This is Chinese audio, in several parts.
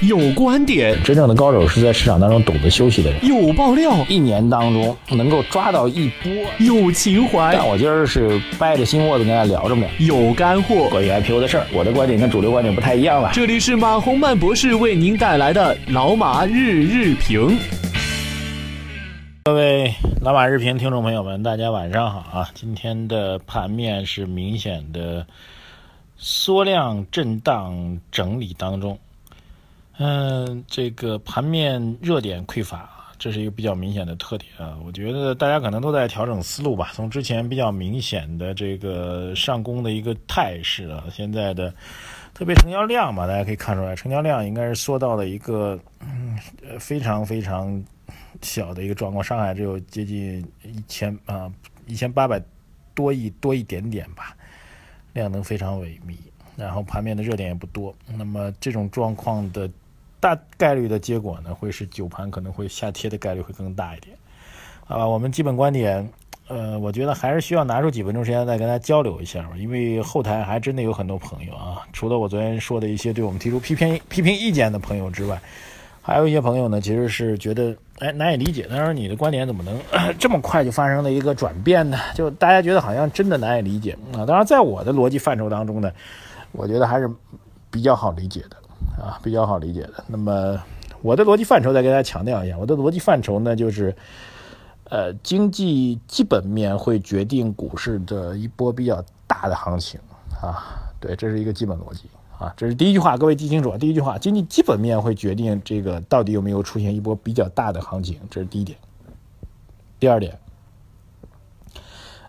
有观点，真正的高手是在市场当中懂得休息的人。有爆料，一年当中能够抓到一波。有情怀，但我今儿是掰着心窝子跟大家聊着呢。有干货，关于 IPO 的事儿，我的观点跟主流观点不太一样了。这里是马洪曼博士为您带来的老马日日评。各位老马日评听众朋友们，大家晚上好啊！今天的盘面是明显的缩量震荡整理当中。嗯，这个盘面热点匮乏，这是一个比较明显的特点啊。我觉得大家可能都在调整思路吧。从之前比较明显的这个上攻的一个态势啊，现在的特别成交量嘛，大家可以看出来，成交量应该是缩到了一个嗯非常非常小的一个状况。上海只有接近一千啊一千八百多亿多一点点吧，量能非常萎靡，然后盘面的热点也不多。那么这种状况的。大概率的结果呢，会是九盘可能会下跌的概率会更大一点，啊，我们基本观点，呃，我觉得还是需要拿出几分钟时间再跟大家交流一下，因为后台还真的有很多朋友啊，除了我昨天说的一些对我们提出批评批评意见的朋友之外，还有一些朋友呢，其实是觉得哎难以理解，但是你的观点怎么能这么快就发生了一个转变呢？就大家觉得好像真的难以理解啊，当然在我的逻辑范畴当中呢，我觉得还是比较好理解的。啊，比较好理解的。那么，我的逻辑范畴再给大家强调一下，我的逻辑范畴呢，就是，呃，经济基本面会决定股市的一波比较大的行情啊。对，这是一个基本逻辑啊。这是第一句话，各位记清楚。第一句话，经济基本面会决定这个到底有没有出现一波比较大的行情，这是第一点。第二点，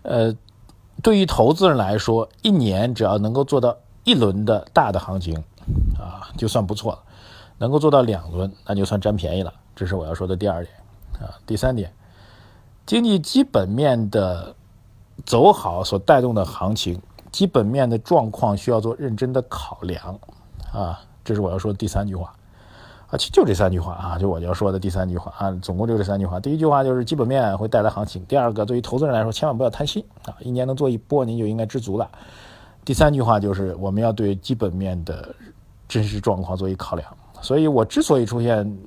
呃，对于投资人来说，一年只要能够做到一轮的大的行情。啊，就算不错了，能够做到两轮，那就算占便宜了。这是我要说的第二点啊。第三点，经济基本面的走好所带动的行情，基本面的状况需要做认真的考量啊。这是我要说的第三句话啊，其实就这三句话啊，就我要说的第三句话啊，总共就这三句话。第一句话就是基本面会带来行情，第二个，对于投资人来说，千万不要贪心啊，一年能做一波，您就应该知足了。第三句话就是我们要对基本面的。真实状况做一考量，所以我之所以出现，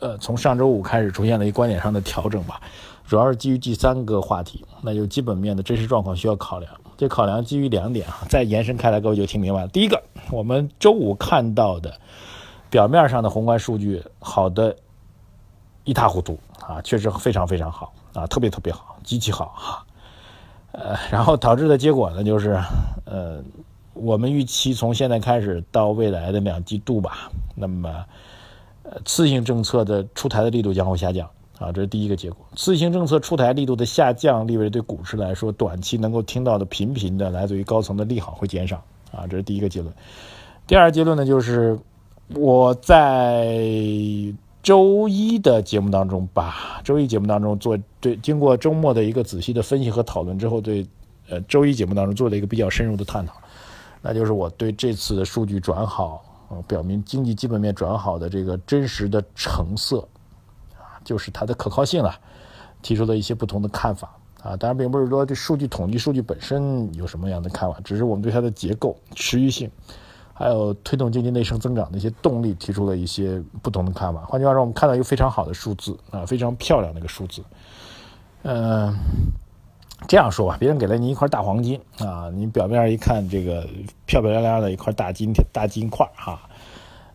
呃，从上周五开始出现了一观点上的调整吧，主要是基于第三个话题，那就基本面的真实状况需要考量。这考量基于两点啊，再延伸开来，各位就听明白了。第一个，我们周五看到的表面上的宏观数据好的一塌糊涂啊，确实非常非常好啊，特别特别好，极其好哈。呃，然后导致的结果呢，就是呃。我们预期从现在开始到未来的两季度吧，那么，呃，次性政策的出台的力度将会下降啊，这是第一个结果。次性政策出台力度的下降，意味着对股市来说，短期能够听到的频频的来自于高层的利好会减少啊，这是第一个结论。第二结论呢，就是我在周一的节目当中，把周一节目当中做对经过周末的一个仔细的分析和讨论之后，对呃周一节目当中做了一个比较深入的探讨。那就是我对这次的数据转好，呃，表明经济基本面转好的这个真实的成色，啊，就是它的可靠性啊，提出了一些不同的看法啊。当然，并不是说对数据统计数据本身有什么样的看法，只是我们对它的结构、持续性，还有推动经济内生增长的一些动力提出了一些不同的看法。换句话说，我们看到一个非常好的数字啊，非常漂亮的一个数字，嗯。这样说吧，别人给了你一块大黄金啊，你表面上一看，这个漂漂亮亮的一块大金大金块哈，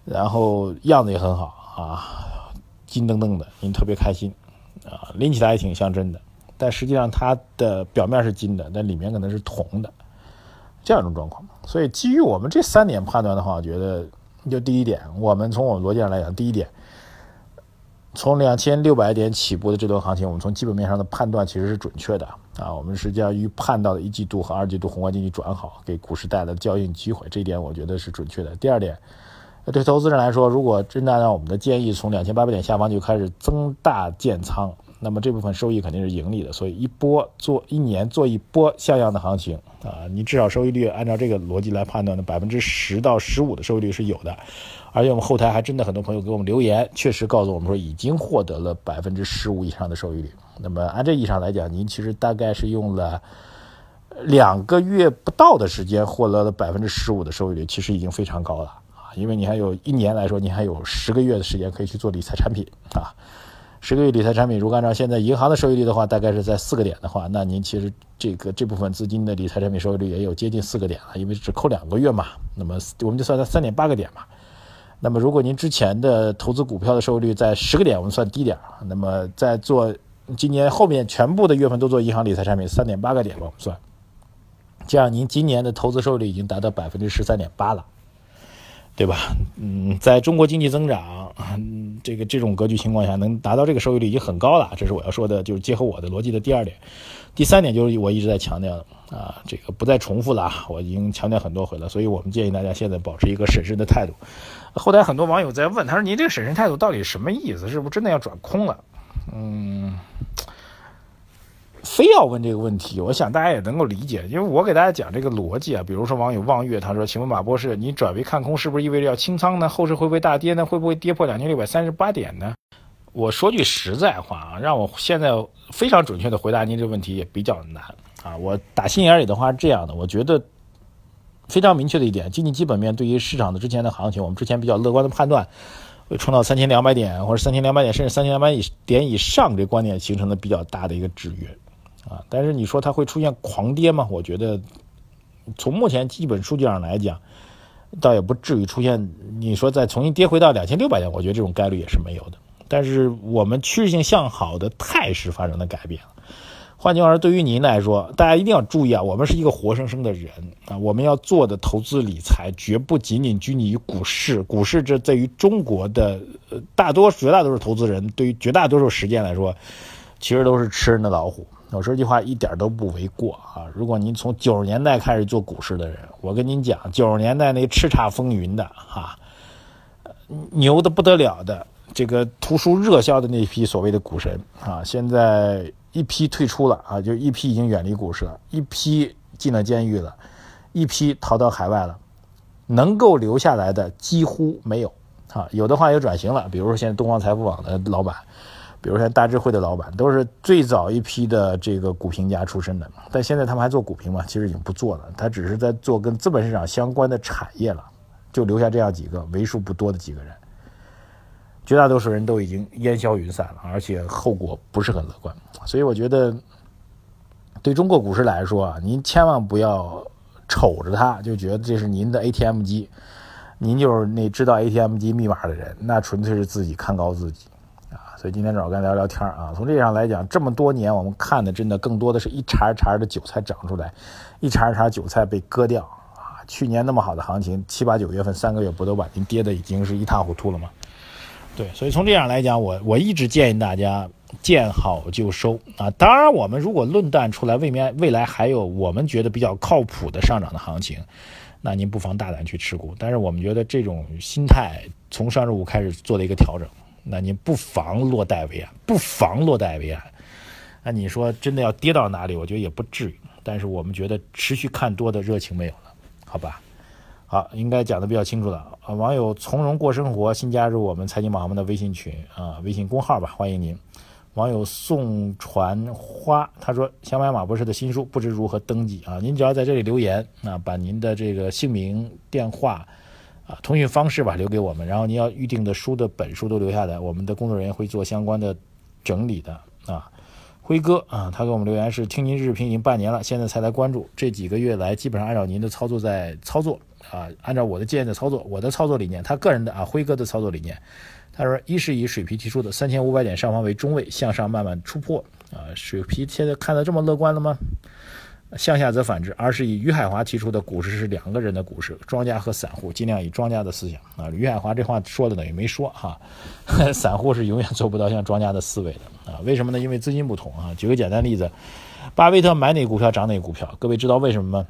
然后样子也很好啊，金瞪瞪的，您特别开心啊，拎起来也挺像真的，但实际上它的表面是金的，但里面可能是铜的，这样一种状况。所以基于我们这三点判断的话，我觉得就第一点，我们从我们逻辑上来讲，第一点。从两千六百点起步的这段行情，我们从基本面上的判断其实是准确的啊。我们实际上预判到的一季度和二季度宏观经济转好，给股市带来的交易机会，这一点我觉得是准确的。第二点，对投资人来说，如果真的按照我们的建议，从两千八百点下方就开始增大建仓。那么这部分收益肯定是盈利的，所以一波做一年做一波像样的行情啊，你至少收益率按照这个逻辑来判断的百分之十到十五的收益率是有的，而且我们后台还真的很多朋友给我们留言，确实告诉我们说已经获得了百分之十五以上的收益率。那么按这意义上来讲，您其实大概是用了两个月不到的时间获得了百分之十五的收益率，其实已经非常高了啊，因为你还有一年来说，你还有十个月的时间可以去做理财产品啊。十个月理财产品，如果按照现在银行的收益率的话，大概是在四个点的话，那您其实这个这部分资金的理财产品收益率也有接近四个点了，因为只扣两个月嘛。那么我们就算在三点八个点嘛。那么如果您之前的投资股票的收益率在十个点，我们算低点那么在做今年后面全部的月份都做银行理财产品，三点八个点吧，我们算。这样您今年的投资收益率已经达到百分之十三点八了。对吧？嗯，在中国经济增长，这个这种格局情况下，能达到这个收益率已经很高了。这是我要说的，就是结合我的逻辑的第二点。第三点就是我一直在强调啊，这个不再重复了，我已经强调很多回了。所以我们建议大家现在保持一个审慎的态度。后台很多网友在问，他说：“您这个审慎态度到底什么意思？是不是真的要转空了？”嗯。非要问这个问题，我想大家也能够理解，因为我给大家讲这个逻辑啊。比如说网友望月他说：“请问马博士，你转为看空是不是意味着要清仓呢？后市会不会大跌呢？会不会跌破两千六百三十八点呢？”我说句实在话啊，让我现在非常准确的回答您这个问题也比较难啊。我打心眼里的话是这样的，我觉得非常明确的一点，经济基本面对于市场的之前的行情，我们之前比较乐观的判断会冲到三千两百点或者三千两百点甚至三千两百点以上，这观点形成的比较大的一个制约。啊，但是你说它会出现狂跌吗？我觉得从目前基本数据上来讲，倒也不至于出现。你说再重新跌回到两千六百点，我觉得这种概率也是没有的。但是我们趋势性向好的态势发生了改变。换句话说，对于您来说，大家一定要注意啊，我们是一个活生生的人啊，我们要做的投资理财绝不仅仅拘泥于股市。股市这在于中国的大多绝大多数投资人，对于绝大多数时间来说，其实都是吃人的老虎。我说句话一点都不为过啊！如果您从九十年代开始做股市的人，我跟您讲，九十年代那叱咤风云的啊，牛的不得了的，这个图书热销的那批所谓的股神啊，现在一批退出了啊，就一批已经远离股市了，一批进了监狱了，一批逃到海外了，能够留下来的几乎没有啊，有的话也转型了，比如说现在东方财富网的老板。比如像大智慧的老板，都是最早一批的这个股评家出身的，但现在他们还做股评吗？其实已经不做了，他只是在做跟资本市场相关的产业了，就留下这样几个为数不多的几个人，绝大多数人都已经烟消云散了，而且后果不是很乐观。所以我觉得，对中国股市来说啊，您千万不要瞅着它就觉得这是您的 ATM 机，您就是那知道 ATM 机密码的人，那纯粹是自己看高自己。所以今天正好跟聊聊天啊，从这上来讲，这么多年我们看的真的更多的是一茬一茬的韭菜长出来，一茬一茬韭菜被割掉啊。去年那么好的行情，七八九月份三个月不都把您跌的已经是一塌糊涂了吗？对，所以从这样来讲，我我一直建议大家见好就收啊。当然，我们如果论断出来未面未来还有我们觉得比较靠谱的上涨的行情，那您不妨大胆去持股。但是我们觉得这种心态从上周五开始做了一个调整。那您不妨落袋为安，不妨落袋为安。那你说真的要跌到哪里？我觉得也不至于。但是我们觉得持续看多的热情没有了，好吧？好，应该讲的比较清楚了啊。网友从容过生活新加入我们财经马们的微信群啊，微信公号吧，欢迎您。网友宋传花他说想买马博士的新书，不知如何登记啊？您只要在这里留言啊，把您的这个姓名、电话。啊，通讯方式吧，留给我们。然后您要预定的书的本书都留下来，我们的工作人员会做相关的整理的。啊，辉哥啊，他给我们留言是听您日评已经半年了，现在才来关注。这几个月来，基本上按照您的操作在操作啊，按照我的建议的操作，我的操作理念，他个人的啊，辉哥的操作理念，他说一是以水皮提出的三千五百点上方为中位，向上慢慢突破啊，水皮现在看得这么乐观了吗？向下则反之，而是以于海华提出的股市是两个人的股市，庄家和散户尽量以庄家的思想啊。于海华这话说的等于没说哈，散户是永远做不到像庄家的思维的啊。为什么呢？因为资金不同啊。举个简单例子，巴菲特买哪股票涨哪股票，各位知道为什么吗？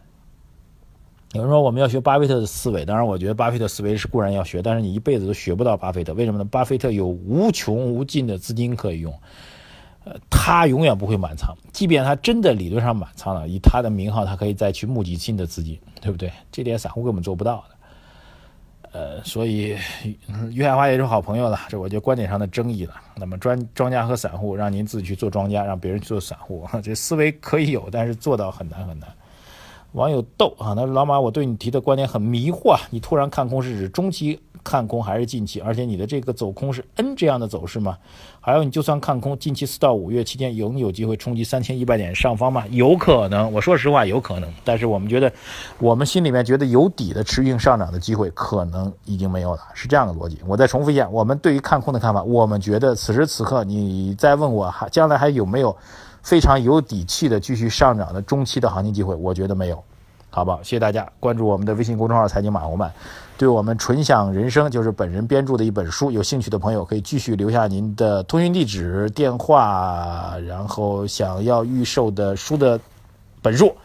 有人说我们要学巴菲特的思维，当然我觉得巴菲特思维是固然要学，但是你一辈子都学不到巴菲特。为什么呢？巴菲特有无穷无尽的资金可以用。呃，他永远不会满仓，即便他真的理论上满仓了，以他的名号，他可以再去募集新的资金，对不对？这点散户根本做不到的。呃，所以于海华也是好朋友了，这我觉得观点上的争议了。那么庄庄家和散户，让您自己去做庄家，让别人去做散户，这思维可以有，但是做到很难很难。网友逗啊，他说老马，我对你提的观点很迷惑啊，你突然看空是指中期看空还是近期？而且你的这个走空是 N 这样的走势吗？还有，你就算看空，近期四到五月期间有你有机会冲击三千一百点上方吗？有可能，我说实话有可能，但是我们觉得，我们心里面觉得有底的持续性上涨的机会可能已经没有了，是这样的逻辑。我再重复一下，我们对于看空的看法，我们觉得此时此刻你再问我还将来还有没有？非常有底气的继续上涨的中期的行情机会，我觉得没有，好吧？谢谢大家关注我们的微信公众号“财经马红漫”，对我们纯享人生就是本人编著的一本书，有兴趣的朋友可以继续留下您的通讯地址、电话，然后想要预售的书的本数，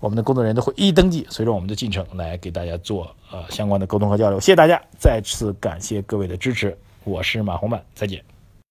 我们的工作人员都会一一登记，随着我们的进程来给大家做呃相关的沟通和交流。谢谢大家，再次感谢各位的支持，我是马红漫，再见。